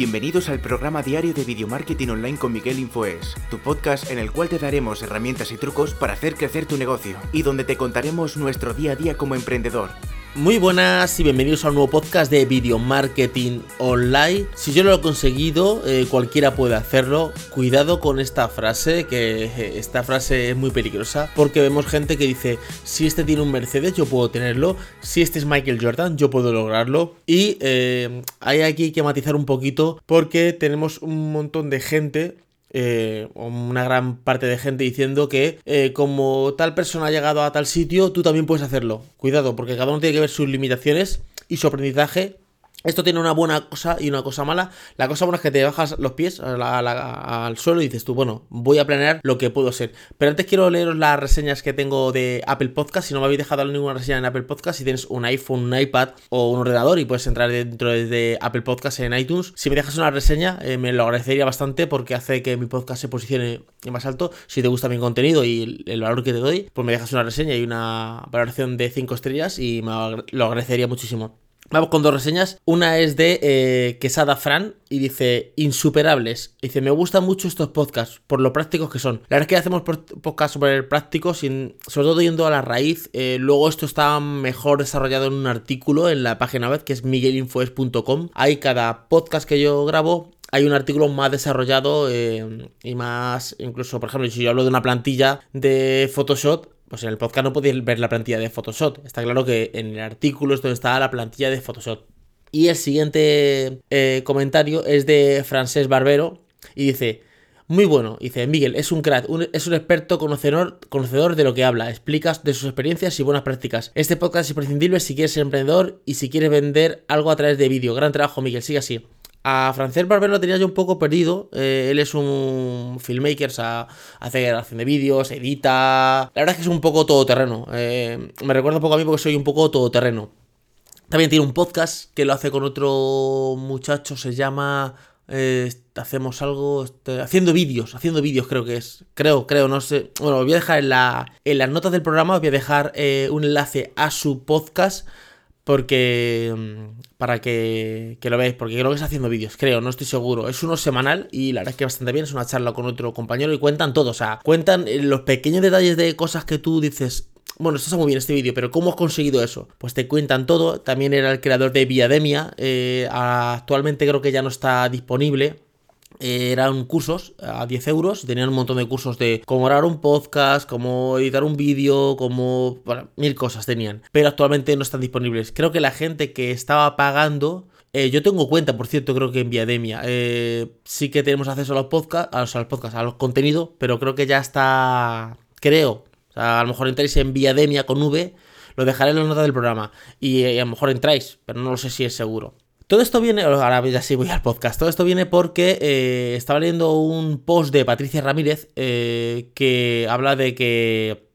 Bienvenidos al programa diario de Video Marketing Online con Miguel Infoes, tu podcast en el cual te daremos herramientas y trucos para hacer crecer tu negocio y donde te contaremos nuestro día a día como emprendedor. Muy buenas y bienvenidos a un nuevo podcast de Video Marketing Online. Si yo lo he conseguido, eh, cualquiera puede hacerlo. Cuidado con esta frase, que eh, esta frase es muy peligrosa, porque vemos gente que dice, si este tiene un Mercedes, yo puedo tenerlo. Si este es Michael Jordan, yo puedo lograrlo. Y eh, hay aquí que matizar un poquito, porque tenemos un montón de gente eh, una gran parte de gente diciendo que eh, como tal persona ha llegado a tal sitio, tú también puedes hacerlo. Cuidado, porque cada uno tiene que ver sus limitaciones y su aprendizaje esto tiene una buena cosa y una cosa mala. La cosa buena es que te bajas los pies al suelo y dices tú, bueno, voy a planear lo que puedo ser. Pero antes quiero leeros las reseñas que tengo de Apple Podcast. Si no me habéis dejado ninguna reseña en Apple Podcast, si tienes un iPhone, un iPad o un ordenador y puedes entrar dentro de Apple Podcast en iTunes, si me dejas una reseña, eh, me lo agradecería bastante porque hace que mi podcast se posicione más alto. Si te gusta mi contenido y el, valor que te doy, pues me dejas una reseña y una valoración de 5 estrellas y me lo agradecería muchísimo. Vamos con dos reseñas. Una es de eh, Quesada Fran y dice insuperables. Dice, me gustan mucho estos podcasts por lo prácticos que son. La verdad es que hacemos podcasts sobre prácticos, sobre todo yendo a la raíz. Eh, luego esto está mejor desarrollado en un artículo en la página web que es miguelinfoes.com. Hay cada podcast que yo grabo hay un artículo más desarrollado eh, y más, incluso, por ejemplo, si yo hablo de una plantilla de Photoshop, pues en el podcast no podéis ver la plantilla de Photoshop. Está claro que en el artículo es donde está la plantilla de Photoshop. Y el siguiente eh, comentario es de Francés Barbero y dice, muy bueno, dice Miguel, es un crack, es un experto conocedor, conocedor de lo que habla, explicas de sus experiencias y buenas prácticas. Este podcast es imprescindible si quieres ser emprendedor y si quieres vender algo a través de vídeo. Gran trabajo, Miguel, sigue así. A Francés Barbero lo tenía yo un poco perdido. Eh, él es un filmmaker, o sea, hace grabación de vídeos, edita. La verdad es que es un poco todoterreno. Eh, me recuerda un poco a mí porque soy un poco todoterreno. También tiene un podcast que lo hace con otro muchacho, se llama. Eh, hacemos algo. Este, haciendo vídeos, haciendo vídeos creo que es. Creo, creo, no sé. Bueno, voy a dejar en, la, en las notas del programa, os voy a dejar un enlace a su podcast porque mm, para que, lo veáis, porque creo que está haciendo vídeos, creo, no estoy seguro. Es uno semanal y la verdad es que bastante bien, es una charla con otro compañero y cuentan todo, o sea, cuentan eh, los pequeños detalles de cosas que tú dices, bueno, esto está muy bien este vídeo, pero ¿cómo has conseguido eso? Pues te cuentan todo, también era el creador de Viademia, eh, actualmente creo que ya no está disponible, eran cursos a 10 euros, tenían un montón de cursos de cómo grabar un podcast, cómo editar un vídeo, cómo... Bueno, mil cosas tenían, pero actualmente no están disponibles. Creo que la gente que estaba pagando... Eh, yo tengo cuenta, por cierto, creo que en Viademia. Eh, sí que tenemos acceso a los podcasts, a los, podcasts, a los contenidos, pero creo que ya está... Creo. a lo mejor entráis en Viademia con V, lo dejaré en las notas del programa. y a lo mejor entráis, pero no lo sé si es seguro. Todo esto viene, ahora ya sí voy al podcast, todo esto viene porque eh, estaba leyendo un post de Patricia Ramírez eh, que habla de que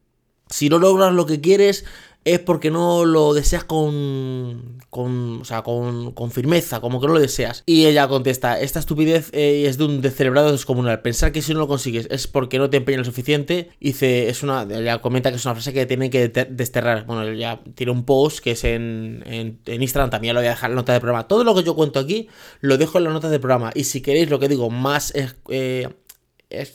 si no logras lo que quieres, es porque no lo deseas con, con, o sea, con, con, firmeza, como que no lo deseas. Y ella contesta, esta estupidez eh, es de un descerebrado descomunal. Pensar que si no lo consigues es porque no te empeñas lo suficiente. Dice, es una, ella comenta que es una frase que tiene que desterrar. Bueno, ya tiene un post que es en, en, Instagram, también lo voy a dejar en nota del programa. Todo lo que yo cuento aquí lo dejo en la nota del programa. Y si queréis, lo que digo, más... Eh,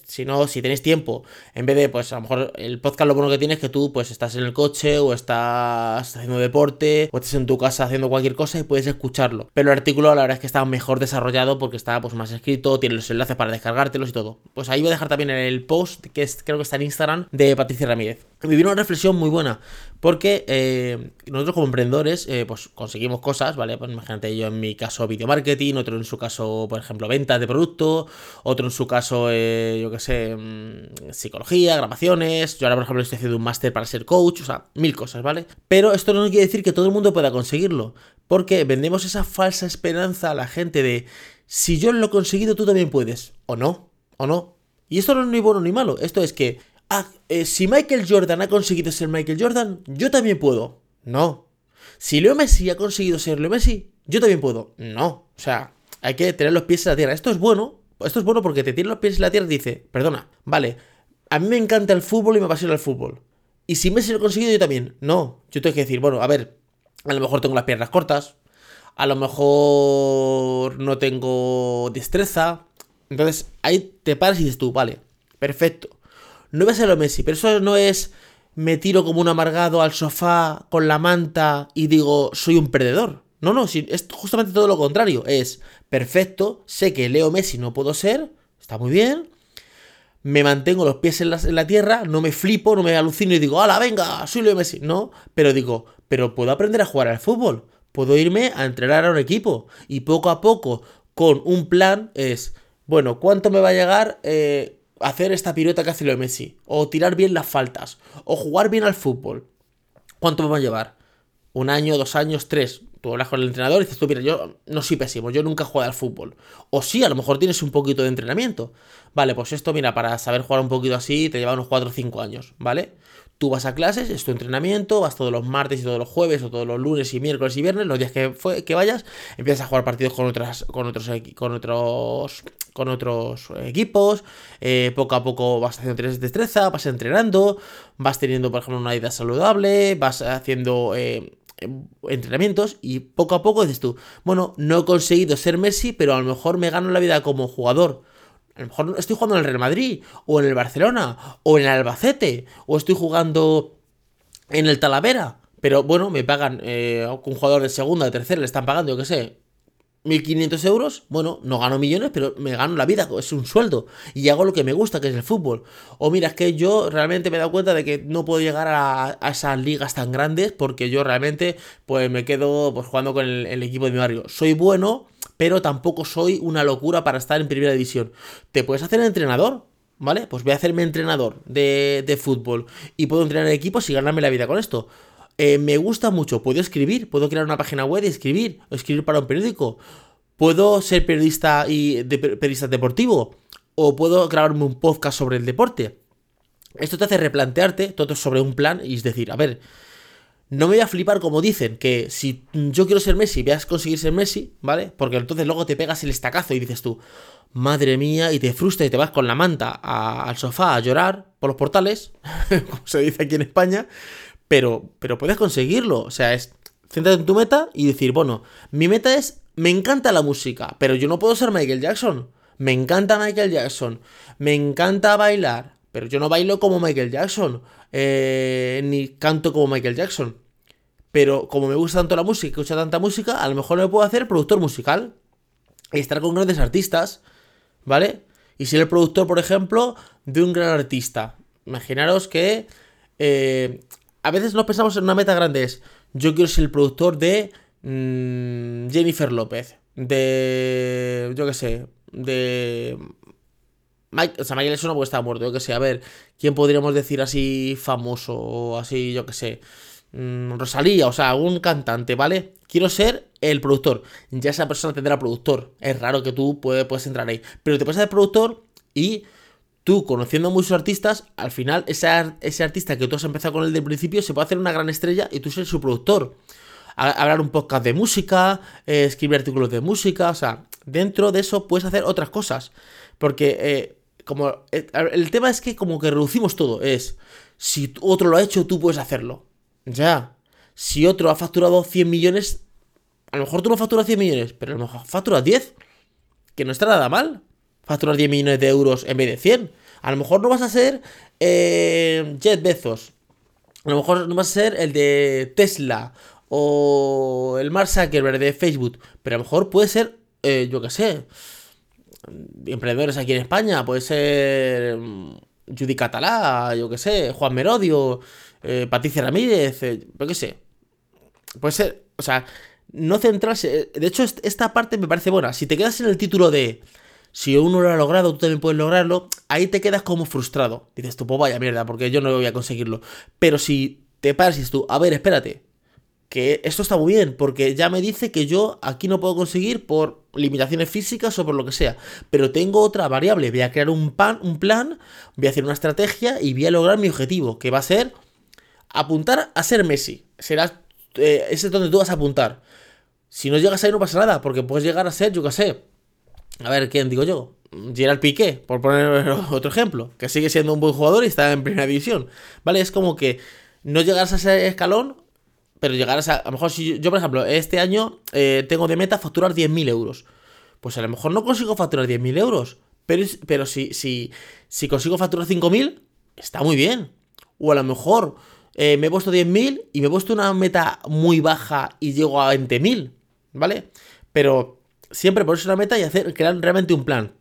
si no, si tenéis tiempo, en vez de, pues a lo mejor el podcast lo bueno que tienes es que tú pues estás en el coche o estás haciendo deporte o estás en tu casa haciendo cualquier cosa y puedes escucharlo. Pero el artículo la verdad es que está mejor desarrollado porque está pues más escrito, tiene los enlaces para descargártelos y todo. Pues ahí voy a dejar también el post que es, creo que está en Instagram de Patricia Ramírez. Me vino una reflexión muy buena porque eh, nosotros como emprendedores, eh, pues conseguimos cosas, ¿vale? Pues imagínate yo en mi caso video marketing, otro en su caso, por ejemplo, ventas de producto, otro en su caso, eh, yo qué sé, mm, psicología, grabaciones. Yo ahora, por ejemplo, estoy haciendo un máster para ser coach, o sea, mil cosas, ¿vale? Pero esto no quiere decir que todo el mundo pueda conseguirlo, porque vendemos esa falsa esperanza a la gente de si yo lo he conseguido, tú también puedes, o no, o no. Y esto no es ni bueno ni malo, esto es que ah, eh, si Michael Jordan ha conseguido ser Michael Jordan, yo también puedo. No. Si Leo Messi ha conseguido ser Leo Messi, yo también puedo. No. O sea, hay que tener los pies en la tierra. Esto es bueno. Esto es bueno porque te tiene los pies en la tierra y dice, perdona, vale, a mí me encanta el fútbol y me apasiona el fútbol. Y si Messi lo ha conseguido, yo también. No. Yo tengo que decir, bueno, a ver, a lo mejor tengo las piernas cortas, a lo mejor no tengo destreza. Entonces ahí te paras y dices tú, vale, perfecto. No voy a ser lo Messi, pero eso no es me tiro como un amargado al sofá con la manta y digo, soy un perdedor. No, no, es justamente todo lo contrario. Es perfecto, sé que Leo Messi no puedo ser, está muy bien. Me mantengo los pies en la, tierra, no me flipo, no me alucino y digo, ¡hala, venga! Soy Leo Messi. No, pero digo, pero puedo aprender a jugar al fútbol. Puedo irme a entrenar a un equipo. Y poco a poco, con un plan, es, bueno, ¿cuánto me va a llegar eh, hacer esta pirueta que hace Leo Messi? O tirar bien las faltas. O jugar bien al fútbol. ¿Cuánto me va a llevar? Un año, dos años, tres tú hablas con el entrenador y dices tú, mira, yo no soy pésimo, yo nunca juego al fútbol. O sí, a lo mejor tienes un poquito de entrenamiento. Vale, pues esto, mira, para saber jugar un poquito así te lleva unos 4 o 5 años, ¿vale? Tú vas a clases, es tu entrenamiento, vas todos los martes y todos los jueves, o todos los lunes y miércoles y viernes, los días que, fue, que vayas, empiezas a jugar partidos con otras, con otros, con otros, con otros equipos, eh, poco a poco vas haciendo destreza, vas entrenando, vas teniendo, por ejemplo, una vida saludable, vas haciendo eh, entrenamientos y poco a poco dices tú, bueno, no he conseguido ser Messi, pero a lo mejor me gano la vida como jugador. A lo mejor estoy jugando en el Real Madrid, o en el Barcelona, o en el Albacete, o estoy jugando en el Talavera. Pero bueno, me pagan, eh, un jugador de segunda, de tercera, le están pagando, yo qué sé, 1.500 euros, bueno, no gano millones, pero me gano la vida, es un sueldo. Y hago lo que me gusta, que es el fútbol. O mira, es que yo realmente me he dado cuenta de que no puedo llegar a, esas ligas tan grandes porque yo realmente pues me quedo pues, jugando con el, equipo de mi barrio. Soy bueno, pero tampoco soy una locura para estar en primera división. ¿Te puedes hacer entrenador? ¿Vale? Pues voy a hacerme entrenador de, de fútbol y puedo entrenar equipos y ganarme la vida con esto. Eh, me gusta mucho, puedo escribir, puedo crear una página web y escribir, o escribir para un periódico. Puedo ser periodista y periodista deportivo, o puedo grabarme un podcast sobre el deporte. Esto te hace replantearte todo sobre un plan y es decir, a ver, no me voy a flipar como dicen, que si yo quiero ser Messi, voy a conseguir ser Messi, ¿vale? Porque entonces luego te pegas el estacazo y dices tú, madre mía, y te frustra y te vas con la manta al sofá a llorar por los portales, como se dice aquí en España, pero, pero puedes conseguirlo. O sea, es céntrate en tu meta y decir, bueno, mi meta es, me encanta la música, pero yo no puedo ser Michael Jackson. Me encanta Michael Jackson. Me encanta bailar, pero yo no bailo como Michael Jackson. Eh, ni canto como Michael Jackson. Pero como me gusta tanto la música, escucho tanta música, a lo mejor me puedo hacer productor musical. Y estar con grandes artistas. ¿Vale? Y ser el productor, por ejemplo, de un gran artista. Imaginaros que eh, a veces no pensamos en una meta grande, es yo quiero ser el productor de mm, Jennifer López, de, yo qué sé, de... Mike, o sea, Michael no puede estar muerto, yo qué sé, a ver, ¿quién podríamos decir así famoso o así, yo qué sé? Mm, Rosalía, o sea, algún cantante, ¿vale? Quiero ser el productor. Ya esa persona tendrá productor. Es raro que tú puedes, entrar ahí. Pero te puedes ser productor y tú, conociendo a muchos artistas, al final ese, ese artista que tú has empezado con él de principio se puede hacer una gran estrella y tú ser su productor. hablar un podcast de música, eh, escribir artículos de música, o sea, dentro de eso puedes hacer otras cosas. Porque eh, como eh, el tema es que como que reducimos todo, es si otro lo ha hecho, tú puedes hacerlo. Ya. Si otro ha facturado 100 millones, a lo mejor tú no facturas 100 millones, pero a lo mejor facturas 10, que no está nada mal facturar 10 millones de euros en vez de 100. A lo mejor no vas a ser eh, Jet Bezos. A lo mejor no vas a ser el de Tesla o el Mark Zuckerberg de Facebook. Pero a lo mejor puede ser, eh, yo qué sé, emprendedores aquí en España. Puede ser mm, Judy Catalá, yo qué sé, Juan Merodio, eh, Patricia Ramírez, yo qué sé. Puede ser, o sea, no centrarse. De hecho, esta parte me parece buena. Si te quedas en el título de si uno lo ha logrado, tú también puedes lograrlo, ahí te quedas como frustrado. Dices tú, pues vaya mierda, porque yo no voy a conseguirlo. Pero si te paras y dices tú, a ver, espérate, que esto está muy bien, porque ya me dice que yo aquí no puedo conseguir por limitaciones físicas o por lo que sea, pero tengo otra variable, voy a crear un, pan, un plan, voy a hacer una estrategia y voy a lograr mi objetivo, que va a ser apuntar a ser Messi. Será, eh, ese es donde tú vas a apuntar. Si no llegas ahí no pasa nada, porque puedes llegar a ser, yo qué sé, a ver, ¿quién digo yo? Gerard Piqué, por poner otro ejemplo, que sigue siendo un buen jugador y está en primera división. ¿Vale? Es como que no llegas a ese escalón, pero llegarás a. A lo mejor si yo, por ejemplo, este año eh, tengo de meta facturar 10.000 euros. Pues a lo mejor no consigo facturar 10.000 euros. Pero, pero si, si, si consigo facturar 5.000, está muy bien. O a lo mejor eh, me he puesto 10.000 y me he puesto una meta muy baja y llego a 20.000, ¿vale? Pero siempre ponerse una meta y hacer, crear realmente un plan.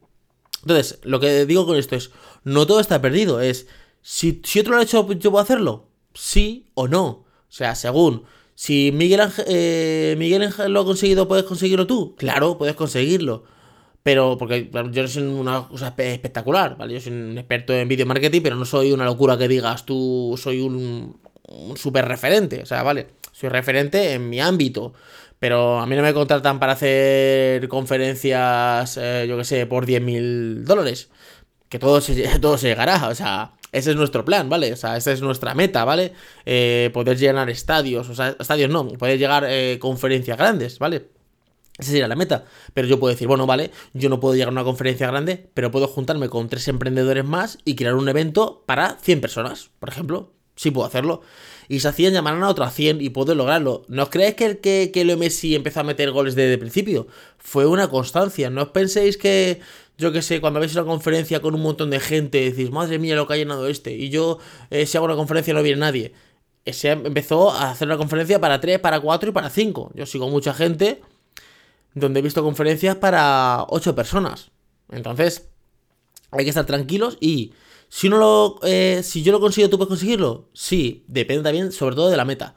Entonces, lo que digo con esto es, no todo está perdido, es, si, si otro lo ha hecho, ¿yo puedo hacerlo? Sí o no. O sea, según, si Miguel Ángel, eh, Miguel Ángel lo ha conseguido, ¿puedes conseguirlo tú? Claro, puedes conseguirlo. Pero, porque yo no soy una cosa espectacular, ¿vale? Yo soy un experto en video marketing, pero no soy una locura que digas tú, soy un, un super referente, o sea, ¿vale? Soy referente en mi ámbito. Pero a mí no me contratan para hacer conferencias, eh, yo que sé, por 10 mil dólares. Que todo se, todo se llegará, o sea, ese es nuestro plan, ¿vale? O sea, esa es nuestra meta, ¿vale? Eh, poder llenar estadios, o sea, estadios no, poder llegar eh, conferencias grandes, ¿vale? Esa sería la meta. Pero yo puedo decir, bueno, vale, yo no puedo llegar a una conferencia grande, pero puedo juntarme con tres emprendedores más y crear un evento para 100 personas, por ejemplo. Sí puedo hacerlo y se hacían llamarán a otras 100 y puedo lograrlo. ¿No os creéis que, el que, que Leo Messi empezó a meter goles desde el principio? Fue una constancia. No os penséis que, yo que sé, cuando veis una conferencia con un montón de gente, decís, madre mía, lo que ha llenado este. Y yo, eh, si hago una conferencia no viene nadie. Ese empezó a hacer una conferencia para 3, para 4 y para 5. Yo sigo mucha gente donde he visto conferencias para 8 personas. Entonces, hay que estar tranquilos y Eh, si yo lo consigo, ¿tú puedes conseguirlo? Sí, depende también, sobre todo, de la meta.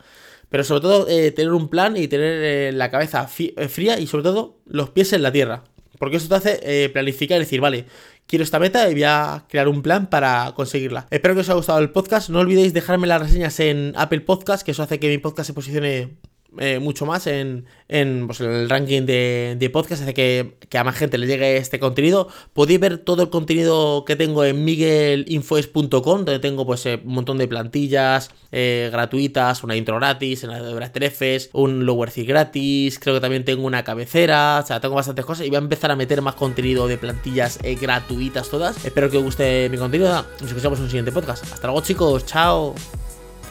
Pero sobre todo, eh, tener un plan y tener eh, la cabeza fría y sobre todo los pies en la tierra. Porque eso te hace planificar y decir, vale, quiero esta meta y voy a crear un plan para conseguirla. Espero que os haya gustado el podcast. No olvidéis dejarme las reseñas en Apple Podcast, que eso hace que mi podcast se posicione eh, mucho más en, en, pues, el ranking de, de podcast, hace que, que, a más gente le llegue este contenido. Podéis ver todo el contenido que tengo en miguelinfoes.com, donde tengo pues eh, un montón de plantillas eh, gratuitas, una intro gratis, una de trefes, un lower gratis, creo que también tengo una cabecera, o sea, tengo bastantes cosas y voy a empezar a meter más contenido de plantillas gratuitas todas. Espero que os guste mi contenido. Nos escuchamos en un siguiente podcast. Hasta luego chicos, chao.